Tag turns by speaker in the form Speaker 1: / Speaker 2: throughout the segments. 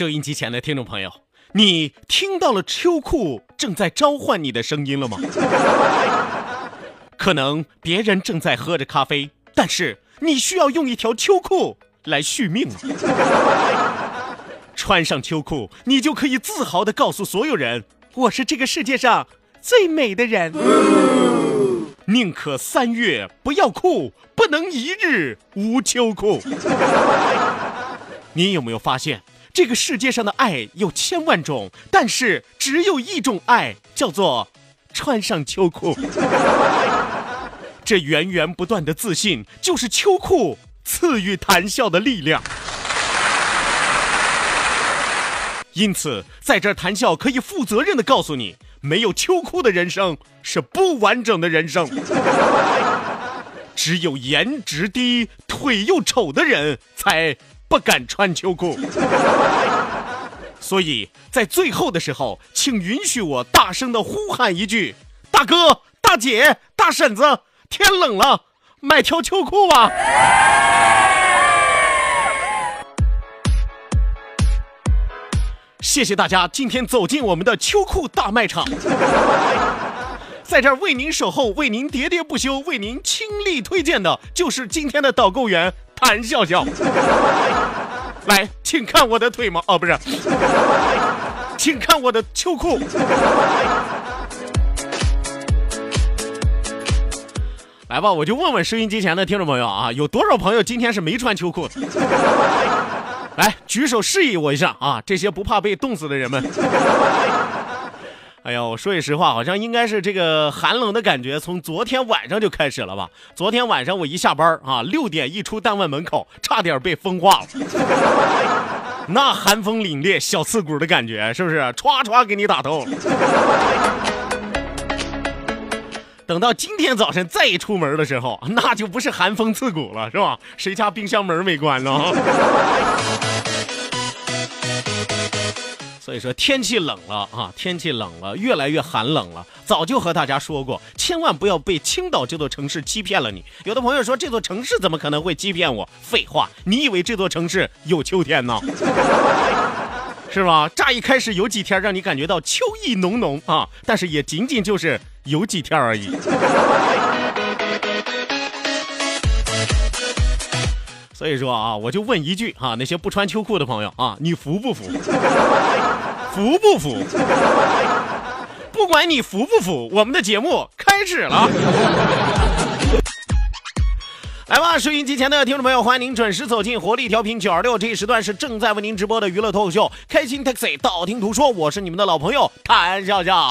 Speaker 1: 收音机前的听众朋友，你听到了秋裤正在召唤你的声音了吗？可能别人正在喝着咖啡，但是你需要用一条秋裤来续命了。穿上秋裤，你就可以自豪地告诉所有人：“我是这个世界上最美的人。”宁可三月不要裤，不能一日无秋裤。你有没有发现，这个世界上的爱有千万种，但是只有一种爱，叫做穿上秋裤。这源源不断的自信，就是秋裤赐予谈笑的力量。因此，在这儿谈笑可以负责任的告诉你，没有秋裤的人生是不完整的人生。只有颜值低、腿又丑的人才。不敢穿秋裤，所以在最后的时候，请允许我大声的呼喊一句：“大哥、大姐、大婶子，天冷了，买条秋裤吧！”谢谢大家今天走进我们的秋裤大卖场，在这儿为您守候、为您喋喋不休、为您倾力推荐的，就是今天的导购员。谭笑笑，来，请看我的腿毛哦，不是，请看我的秋裤。来吧，我就问问收音机前的听众朋友啊，有多少朋友今天是没穿秋裤的？来，举手示意我一下啊，这些不怕被冻死的人们。哎呀，我说句实话，好像应该是这个寒冷的感觉从昨天晚上就开始了吧？昨天晚上我一下班啊，六点一出单位门口，差点被风化了。那寒风凛冽、小刺骨的感觉，是不是？歘歘给你打透。等到今天早晨再一出门的时候，那就不是寒风刺骨了，是吧？谁家冰箱门没关呢？所以说天气冷了啊，天气冷了，越来越寒冷了。早就和大家说过，千万不要被青岛这座城市欺骗了你。有的朋友说这座城市怎么可能会欺骗我？废话，你以为这座城市有秋天呢？是吧？乍一开始有几天让你感觉到秋意浓浓啊，但是也仅仅就是有几天而已。所以说啊，我就问一句啊，那些不穿秋裤的朋友啊，你服不服？服不服？不管你服不服，我们的节目开始了。来吧，收音机前的听众朋友，欢迎您准时走进活力调频九二六，这一时段是正在为您直播的娱乐脱口秀《开心 Taxi》，道听途说，我是你们的老朋友谭笑笑。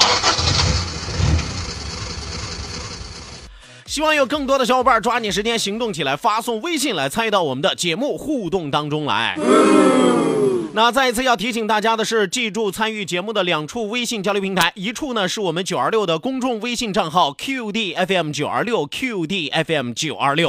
Speaker 1: 希望有更多的小伙伴抓紧时间行动起来，发送微信来参与到我们的节目互动当中来。那再一次要提醒大家的是，记住参与节目的两处微信交流平台，一处呢是我们九二六的公众微信账号 QDFM 九二六 QDFM 九二六。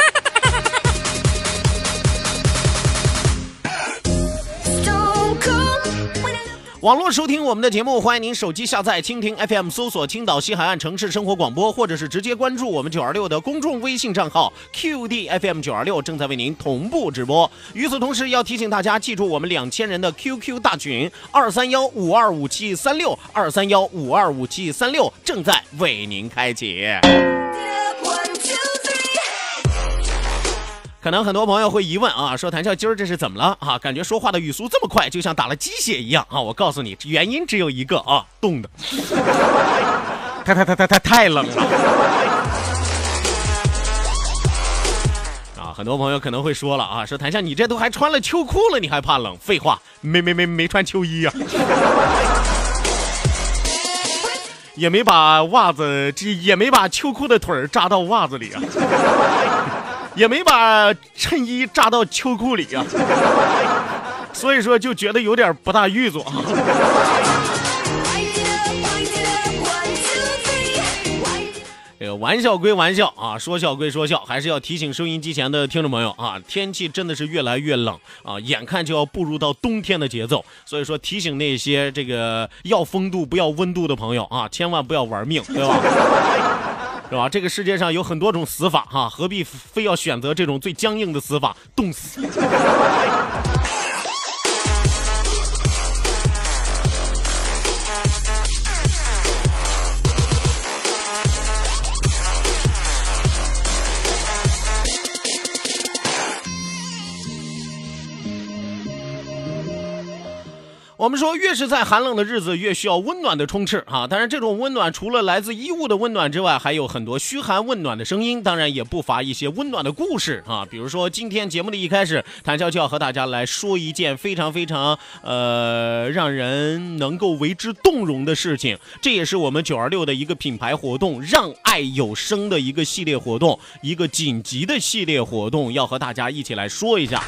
Speaker 1: 网络收听我们的节目，欢迎您手机下载蜻蜓 FM，搜索青岛西海岸城市生活广播，或者是直接关注我们九二六的公众微信账号 QDFM 九二六，正在为您同步直播。与此同时，要提醒大家记住我们两千人的 QQ 大群二三幺五二五七三六二三幺五二五七三六，正在为您开启。可能很多朋友会疑问啊，说谭笑今儿这是怎么了啊？感觉说话的语速这么快，就像打了鸡血一样啊！我告诉你，原因只有一个啊，冻的，太太太太太太冷了啊！很多朋友可能会说了啊，说谭笑你这都还穿了秋裤了，你还怕冷？废话，没没没没穿秋衣啊，也没把袜子这也没把秋裤的腿儿扎到袜子里啊。也没把衬衣扎到秋裤里呀，所以说就觉得有点不大预作。这个玩笑归玩笑啊，说笑归说笑，还是要提醒收音机前的听众朋友啊，天气真的是越来越冷啊，眼看就要步入到冬天的节奏，所以说提醒那些这个要风度不要温度的朋友啊，千万不要玩命，对吧？是吧？这个世界上有很多种死法哈，何必非要选择这种最僵硬的死法，冻死？我们说，越是在寒冷的日子，越需要温暖的充斥啊！当然，这种温暖除了来自衣物的温暖之外，还有很多嘘寒问暖的声音，当然也不乏一些温暖的故事啊！比如说，今天节目的一开始，谭笑就要和大家来说一件非常非常呃让人能够为之动容的事情。这也是我们九二六的一个品牌活动“让爱有声”的一个系列活动，一个紧急的系列活动，要和大家一起来说一下。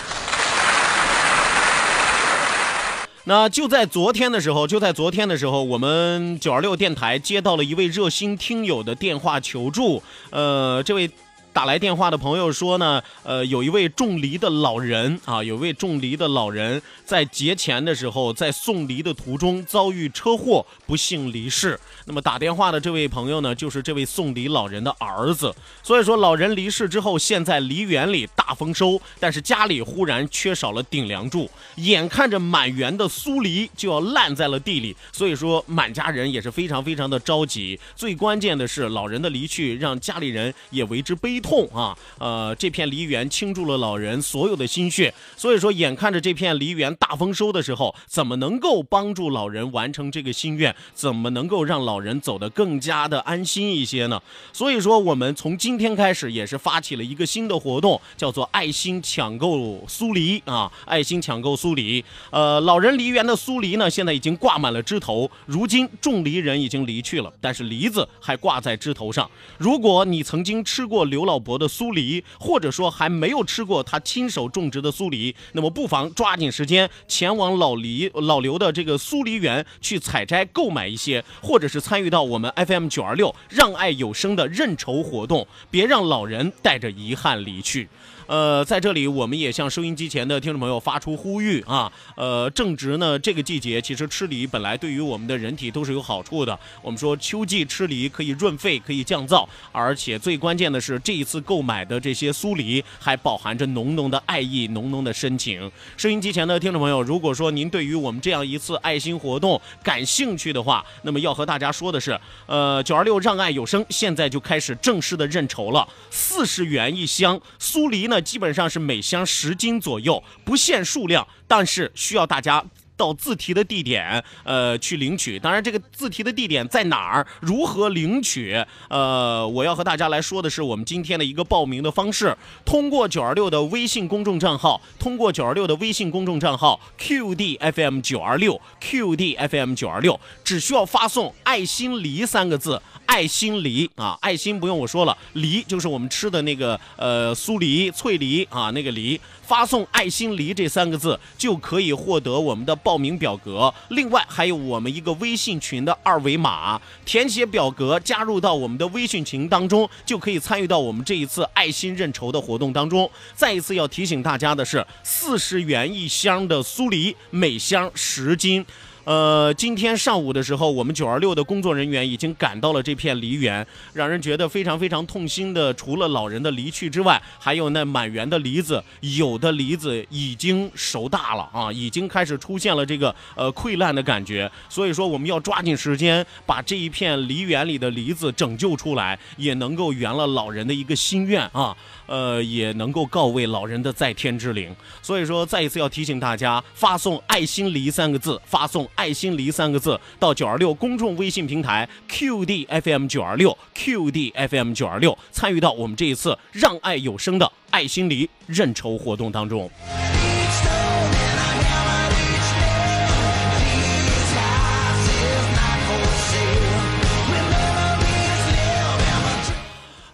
Speaker 1: 那就在昨天的时候，就在昨天的时候，我们九二六电台接到了一位热心听友的电话求助。呃，这位打来电话的朋友说呢，呃，有一位种梨的老人啊，有位种梨的老人在节前的时候，在送梨的途中遭遇车祸，不幸离世。那么打电话的这位朋友呢，就是这位送梨老人的儿子。所以说，老人离世之后，现在梨园里大丰收，但是家里忽然缺少了顶梁柱，眼看着满园的酥梨就要烂在了地里。所以说，满家人也是非常非常的着急。最关键的是，老人的离去让家里人也为之悲痛啊。呃，这片梨园倾注了老人所有的心血。所以说，眼看着这片梨园大丰收的时候，怎么能够帮助老人完成这个心愿？怎么能够让老人走得更加的安心一些呢，所以说我们从今天开始也是发起了一个新的活动，叫做爱心抢购苏梨啊，爱心抢购苏梨。呃，老人梨园的苏梨呢，现在已经挂满了枝头，如今种梨人已经离去了，但是梨子还挂在枝头上。如果你曾经吃过刘老伯的苏梨，或者说还没有吃过他亲手种植的苏梨，那么不妨抓紧时间前往老黎老刘的这个苏梨园去采摘购买一些，或者是。参与到我们 FM 九二六让爱有声的认筹活动，别让老人带着遗憾离去。呃，在这里我们也向收音机前的听众朋友发出呼吁啊！呃，正值呢这个季节，其实吃梨本来对于我们的人体都是有好处的。我们说秋季吃梨可以润肺，可以降燥，而且最关键的是这一次购买的这些酥梨还饱含着浓浓的爱意、浓浓的深情。收音机前的听众朋友，如果说您对于我们这样一次爱心活动感兴趣的话，那么要和大家说的是，呃，九二六让爱有声现在就开始正式的认筹了，四十元一箱酥梨呢。基本上是每箱十斤左右，不限数量，但是需要大家到自提的地点，呃，去领取。当然，这个自提的地点在哪儿，如何领取？呃，我要和大家来说的是我们今天的一个报名的方式。通过九二六的微信公众账号，通过九二六的微信公众账号 QDFM 九二六 QDFM 九二六，只需要发送“爱心梨”三个字。爱心梨啊，爱心不用我说了，梨就是我们吃的那个呃酥梨、脆梨啊，那个梨。发送“爱心梨”这三个字就可以获得我们的报名表格，另外还有我们一个微信群的二维码，填写表格加入到我们的微信群当中，就可以参与到我们这一次爱心认筹的活动当中。再一次要提醒大家的是，四十元一箱的酥梨，每箱十斤。呃，今天上午的时候，我们九二六的工作人员已经赶到了这片梨园，让人觉得非常非常痛心的。除了老人的离去之外，还有那满园的梨子，有的梨子已经熟大了啊，已经开始出现了这个呃溃烂的感觉。所以说，我们要抓紧时间把这一片梨园里的梨子拯救出来，也能够圆了老人的一个心愿啊。呃，也能够告慰老人的在天之灵。所以说，再一次要提醒大家，发送“爱心梨”三个字，发送“爱心梨”三个字到九二六公众微信平台 QDFM 九二六 QDFM 九二六，参与到我们这一次“让爱有声”的爱心梨认筹活动当中。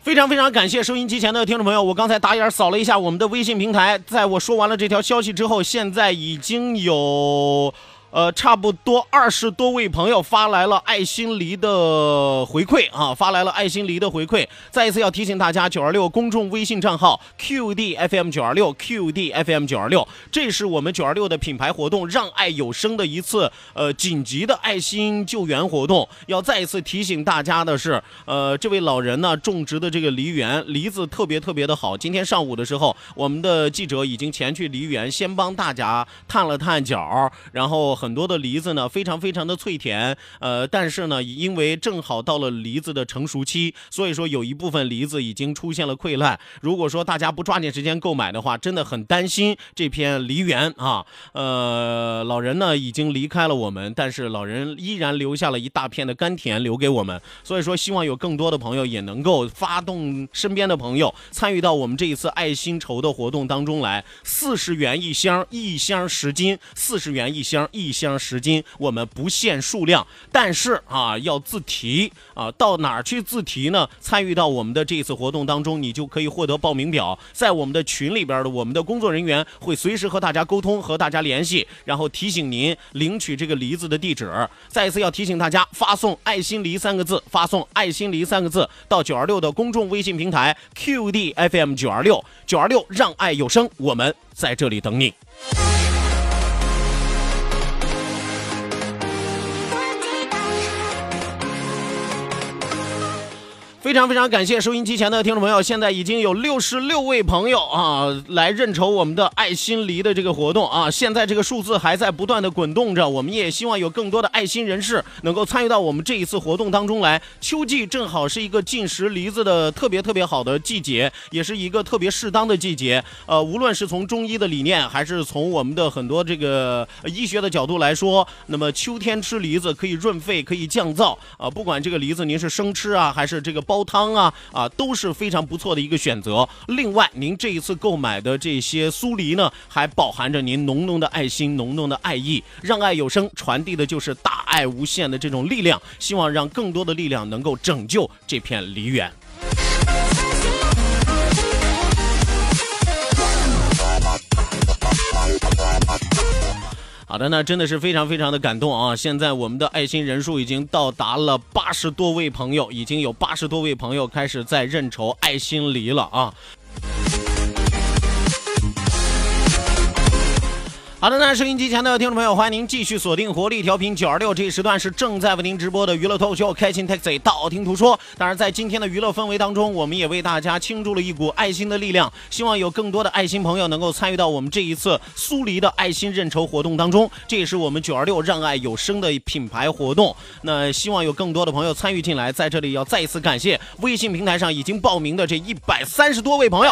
Speaker 1: 非常非常感谢收音机前的听众朋友，我刚才打眼扫了一下我们的微信平台，在我说完了这条消息之后，现在已经有。呃，差不多二十多位朋友发来了爱心梨的回馈啊，发来了爱心梨的回馈。再一次要提醒大家，九二六公众微信账号 QDFM 九二六 QDFM 九二六，这是我们九二六的品牌活动“让爱有声”的一次呃紧急的爱心救援活动。要再一次提醒大家的是，呃，这位老人呢种植的这个梨园梨子特别特别的好。今天上午的时候，我们的记者已经前去梨园，先帮大家探了探脚，然后。很多的梨子呢，非常非常的脆甜，呃，但是呢，因为正好到了梨子的成熟期，所以说有一部分梨子已经出现了溃烂。如果说大家不抓紧时间购买的话，真的很担心这片梨园啊。呃，老人呢已经离开了我们，但是老人依然留下了一大片的甘甜留给我们。所以说，希望有更多的朋友也能够发动身边的朋友参与到我们这一次爱心筹的活动当中来。四十元一箱，一箱十斤，四十元一箱一。一箱十斤，我们不限数量，但是啊，要自提啊，到哪儿去自提呢？参与到我们的这次活动当中，你就可以获得报名表，在我们的群里边的，我们的工作人员会随时和大家沟通，和大家联系，然后提醒您领取这个梨子的地址。再一次要提醒大家，发送“爱心梨”三个字，发送“爱心梨”三个字到九二六的公众微信平台 QDFM 九二六九二六，让爱有声，我们在这里等你。非常非常感谢收音机前的听众朋友，现在已经有六十六位朋友啊来认筹我们的爱心梨的这个活动啊，现在这个数字还在不断的滚动着，我们也希望有更多的爱心人士能够参与到我们这一次活动当中来。秋季正好是一个进食梨子的特别特别好的季节，也是一个特别适当的季节。呃，无论是从中医的理念，还是从我们的很多这个医学的角度来说，那么秋天吃梨子可以润肺，可以降燥啊。不管这个梨子您是生吃啊，还是这个包。煲汤啊啊都是非常不错的一个选择。另外，您这一次购买的这些酥梨呢，还饱含着您浓浓的爱心、浓浓的爱意。让爱有声传递的就是大爱无限的这种力量，希望让更多的力量能够拯救这片梨园。好的，那真的是非常非常的感动啊！现在我们的爱心人数已经到达了八十多位朋友，已经有八十多位朋友开始在认筹爱心梨了啊！好的，那收音机前的听众朋友，欢迎您继续锁定活力调频九二六，这一时段是正在为您直播的娱乐脱口秀《开心 Taxi》，道听途说。当然，在今天的娱乐氛围当中，我们也为大家倾注了一股爱心的力量，希望有更多的爱心朋友能够参与到我们这一次苏黎的爱心认筹活动当中。这也是我们九二六让爱有声的品牌活动。那希望有更多的朋友参与进来，在这里要再一次感谢微信平台上已经报名的这一百三十多位朋友。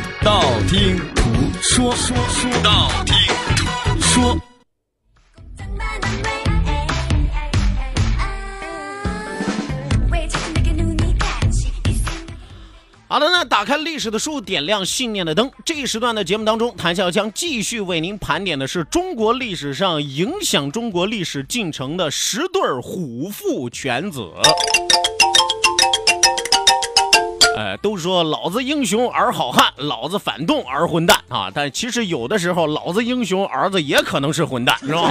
Speaker 2: 道听途说。说说道听途说。
Speaker 1: 好的，那打开历史的书，点亮信念的灯。这一时段的节目当中，谭笑将继续为您盘点的是中国历史上影响中国历史进程的十对虎父犬子。呃，都说老子英雄儿好汉，老子反动儿混蛋啊！但其实有的时候，老子英雄儿子也可能是混蛋，是吧？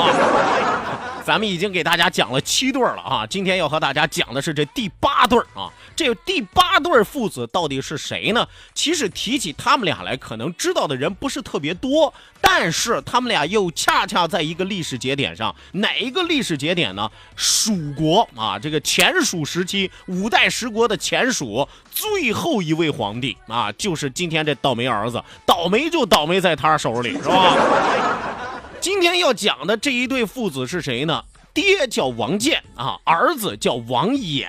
Speaker 1: 咱们已经给大家讲了七对了啊，今天要和大家讲的是这第八对啊。这第八对父子到底是谁呢？其实提起他们俩来，可能知道的人不是特别多，但是他们俩又恰恰在一个历史节点上，哪一个历史节点呢？蜀国啊，这个前蜀时期五代十国的前蜀最后一位皇帝啊，就是今天这倒霉儿子，倒霉就倒霉在他手里，是吧？今天要讲的这一对父子是谁呢？爹叫王建啊，儿子叫王衍。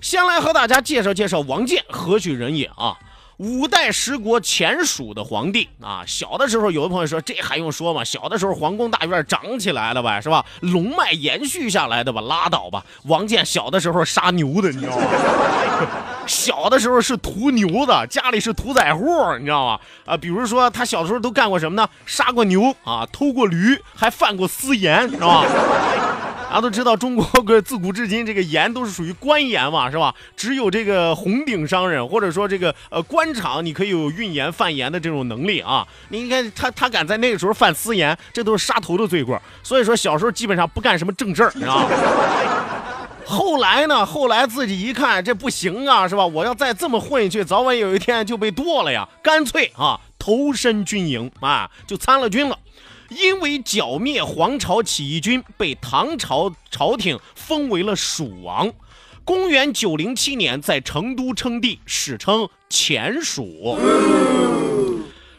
Speaker 1: 先来和大家介绍介绍王建何许人也啊？五代十国前蜀的皇帝啊。小的时候，有的朋友说这还用说吗？小的时候皇宫大院长起来了呗，是吧？龙脉延续下来的吧？拉倒吧！王建小的时候杀牛的，你知道吗？小的时候是屠牛的，家里是屠宰户，你知道吗？啊，比如说他小时候都干过什么呢？杀过牛啊，偷过驴，还犯过私盐，是吧？大家都知道，中国个自古至今，这个盐都是属于官盐嘛，是吧？只有这个红顶商人，或者说这个呃官场，你可以有运盐贩盐的这种能力啊。你看他他敢在那个时候贩私盐，这都是杀头的罪过。所以说小时候基本上不干什么正事儿，你知道吗？后来呢？后来自己一看这不行啊，是吧？我要再这么混下去，早晚有一天就被剁了呀！干脆啊，投身军营啊，就参了军了。因为剿灭黄巢起义军，被唐朝朝廷封为了蜀王。公元九零七年，在成都称帝，史称前蜀。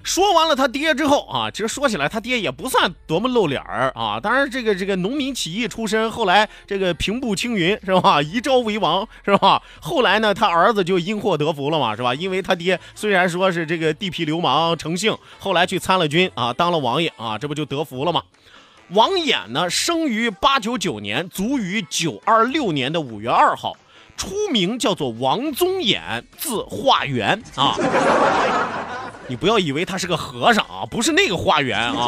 Speaker 1: 说完了他爹之后啊，其实说起来他爹也不算多么露脸儿啊。当然，这个这个农民起义出身，后来这个平步青云是吧？一朝为王是吧？后来呢，他儿子就因祸得福了嘛，是吧？因为他爹虽然说是这个地痞流氓成性，后来去参了军啊，当了王爷啊，这不就得福了吗？王衍呢，生于八九九年，卒于九二六年的五月二号，出名叫做王宗衍，字化元啊。你不要以为他是个和尚啊，不是那个化缘啊，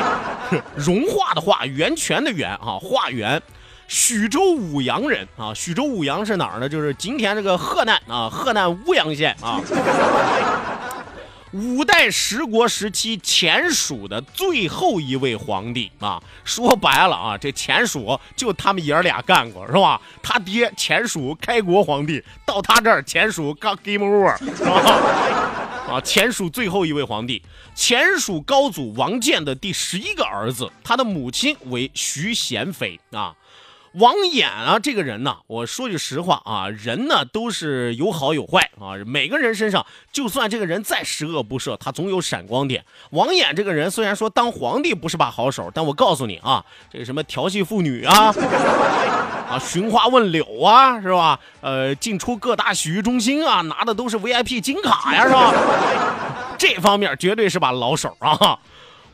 Speaker 1: 融化的化，源泉的源啊，化缘，徐州舞阳人啊，徐州舞阳是哪儿呢？就是今天这个河南啊，河南舞阳县啊。五代十国时期前蜀的最后一位皇帝啊，说白了啊，这前蜀就他们爷儿俩干过是吧？他爹前蜀开国皇帝，到他这儿前蜀刚 game over 是吧？啊，前蜀最后一位皇帝，前蜀高祖王建的第十一个儿子，他的母亲为徐贤妃啊。王衍啊，这个人呢，我说句实话啊，人呢都是有好有坏啊。每个人身上，就算这个人再十恶不赦，他总有闪光点。王衍这个人虽然说当皇帝不是把好手，但我告诉你啊，这个什么调戏妇女啊，啊寻花问柳啊，是吧？呃，进出各大洗浴中心啊，拿的都是 VIP 金卡呀，是吧？这方面绝对是把老手啊。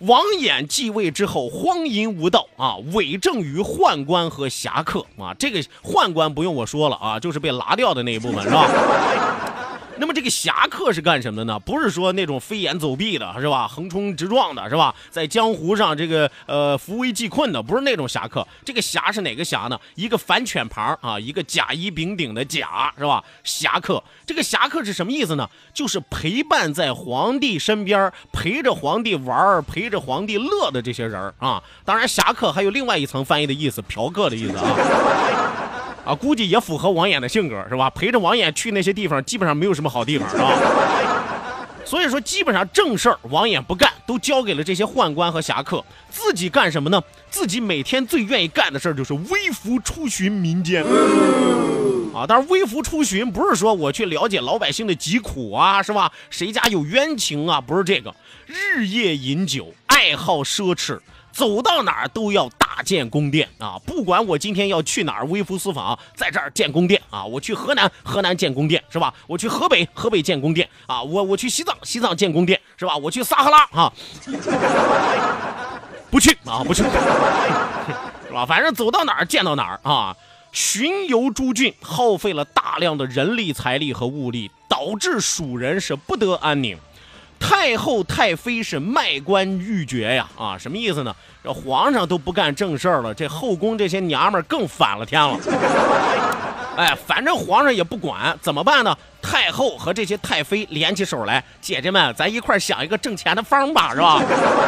Speaker 1: 王衍继位之后，荒淫无道啊，伪证于宦官和侠客啊。这个宦官不用我说了啊，就是被拿掉的那一部分，是吧？那么这个侠客是干什么的呢？不是说那种飞檐走壁的，是吧？横冲直撞的，是吧？在江湖上这个呃扶危济困的，不是那种侠客。这个侠是哪个侠呢？一个反犬旁啊，一个甲乙丙丁的甲，是吧？侠客，这个侠客是什么意思呢？就是陪伴在皇帝身边，陪着皇帝玩，陪着皇帝乐的这些人啊。当然，侠客还有另外一层翻译的意思，嫖客的意思啊。啊，估计也符合王衍的性格，是吧？陪着王衍去那些地方，基本上没有什么好地方，是吧？所以说，基本上正事儿王衍不干，都交给了这些宦官和侠客。自己干什么呢？自己每天最愿意干的事儿就是微服出巡民间。啊，当然，微服出巡不是说我去了解老百姓的疾苦啊，是吧？谁家有冤情啊？不是这个，日夜饮酒，爱好奢侈。走到哪儿都要大建宫殿啊！不管我今天要去哪儿，微服私访，在这儿建宫殿啊！我去河南，河南建宫殿是吧？我去河北，河北建宫殿啊！我我去西藏，西藏建宫殿是吧？我去撒哈拉啊，不去啊，不去，是吧？反正走到哪儿见到哪儿啊！巡游诸郡，耗费了大量的人力、财力和物力，导致蜀人是不得安宁。太后、太妃是卖官鬻爵呀！啊，什么意思呢？这皇上都不干正事儿了，这后宫这些娘们儿更反了天了。哎，反正皇上也不管，怎么办呢？太后和这些太妃联起手来，姐姐们，咱一块想一个挣钱的方法，是吧？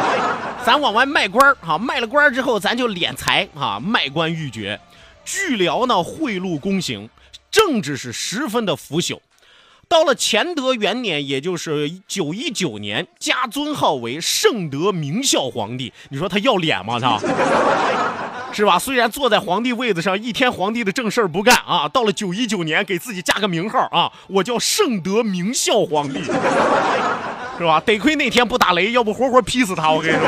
Speaker 1: 咱往外卖官儿啊，卖了官儿之后，咱就敛财啊，卖官鬻爵。据辽呢，贿赂公行，政治是十分的腐朽。到了乾德元年，也就是九一九年，加尊号为圣德明孝皇帝。你说他要脸吗？他，是吧？虽然坐在皇帝位子上，一天皇帝的正事儿不干啊，到了九一九年，给自己加个名号啊，我叫圣德明孝皇帝，是吧？得亏那天不打雷，要不活活劈死他。我跟你说。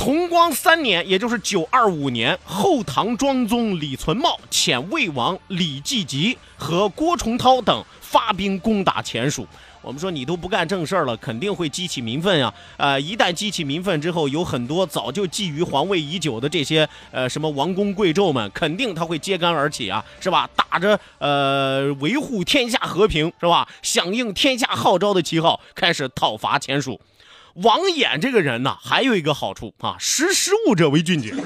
Speaker 1: 同光三年，也就是九二五年，后唐庄宗李存茂遣魏王李继吉和郭崇韬等发兵攻打前蜀。我们说你都不干正事儿了，肯定会激起民愤呀。呃，一旦激起民愤之后，有很多早就觊觎皇位已久的这些呃什么王公贵胄们，肯定他会揭竿而起啊，是吧？打着呃维护天下和平是吧，响应天下号召的旗号，开始讨伐前蜀。王衍这个人呢，还有一个好处啊，识时务者为俊杰。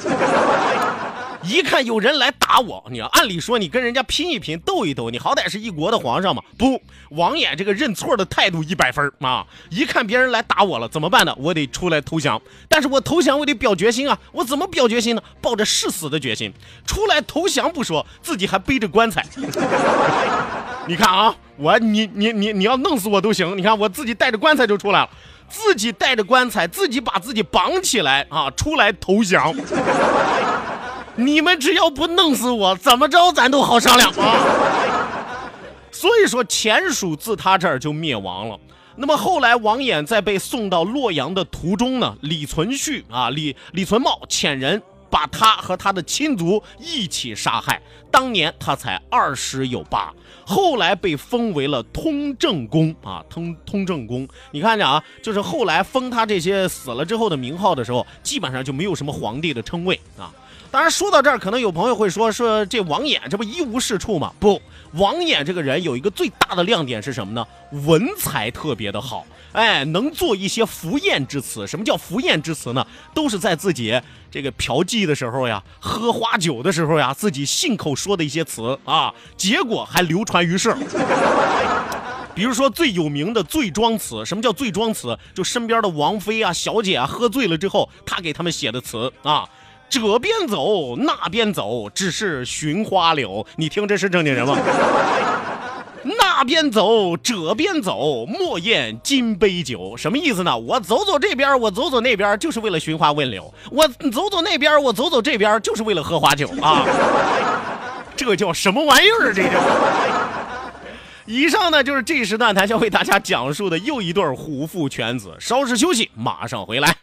Speaker 1: 一看有人来打我，你要按理说你跟人家拼一拼，斗一斗，你好歹是一国的皇上嘛。不，王衍这个认错的态度一百分啊！一看别人来打我了，怎么办呢？我得出来投降。但是我投降，我得表决心啊！我怎么表决心呢？抱着誓死的决心，出来投降不说，自己还背着棺材。你看啊，我你你你你要弄死我都行。你看我自己带着棺材就出来了。自己带着棺材，自己把自己绑起来啊，出来投降。你们只要不弄死我，怎么着咱都好商量啊。所以说，前蜀自他这儿就灭亡了。那么后来，王衍在被送到洛阳的途中呢，李存勖啊，李李存茂遣人。把他和他的亲族一起杀害。当年他才二十有八，后来被封为了通正公啊，通通正公。你看着啊，就是后来封他这些死了之后的名号的时候，基本上就没有什么皇帝的称谓啊。当然说到这儿，可能有朋友会说说这王衍这不一无是处吗？不，王衍这个人有一个最大的亮点是什么呢？文采特别的好，哎，能做一些浮艳之词。什么叫浮艳之词呢？都是在自己这个嫖妓的时候呀，喝花酒的时候呀，自己信口说的一些词啊，结果还流传于世。比如说最有名的醉庄词，什么叫醉庄词？就身边的王妃啊、小姐啊喝醉了之后，他给他们写的词啊。这边走，那边走，只是寻花柳。你听，这是正经人吗？那边走，这边走，莫厌金杯酒。什么意思呢？我走走这边，我走走那边，就是为了寻花问柳；我走走那边，我走走这边，就是为了喝花酒啊！这叫什么玩意儿？这叫……以上呢，就是这时段谈笑为大家讲述的又一对虎父犬子。稍事休息，马上回来。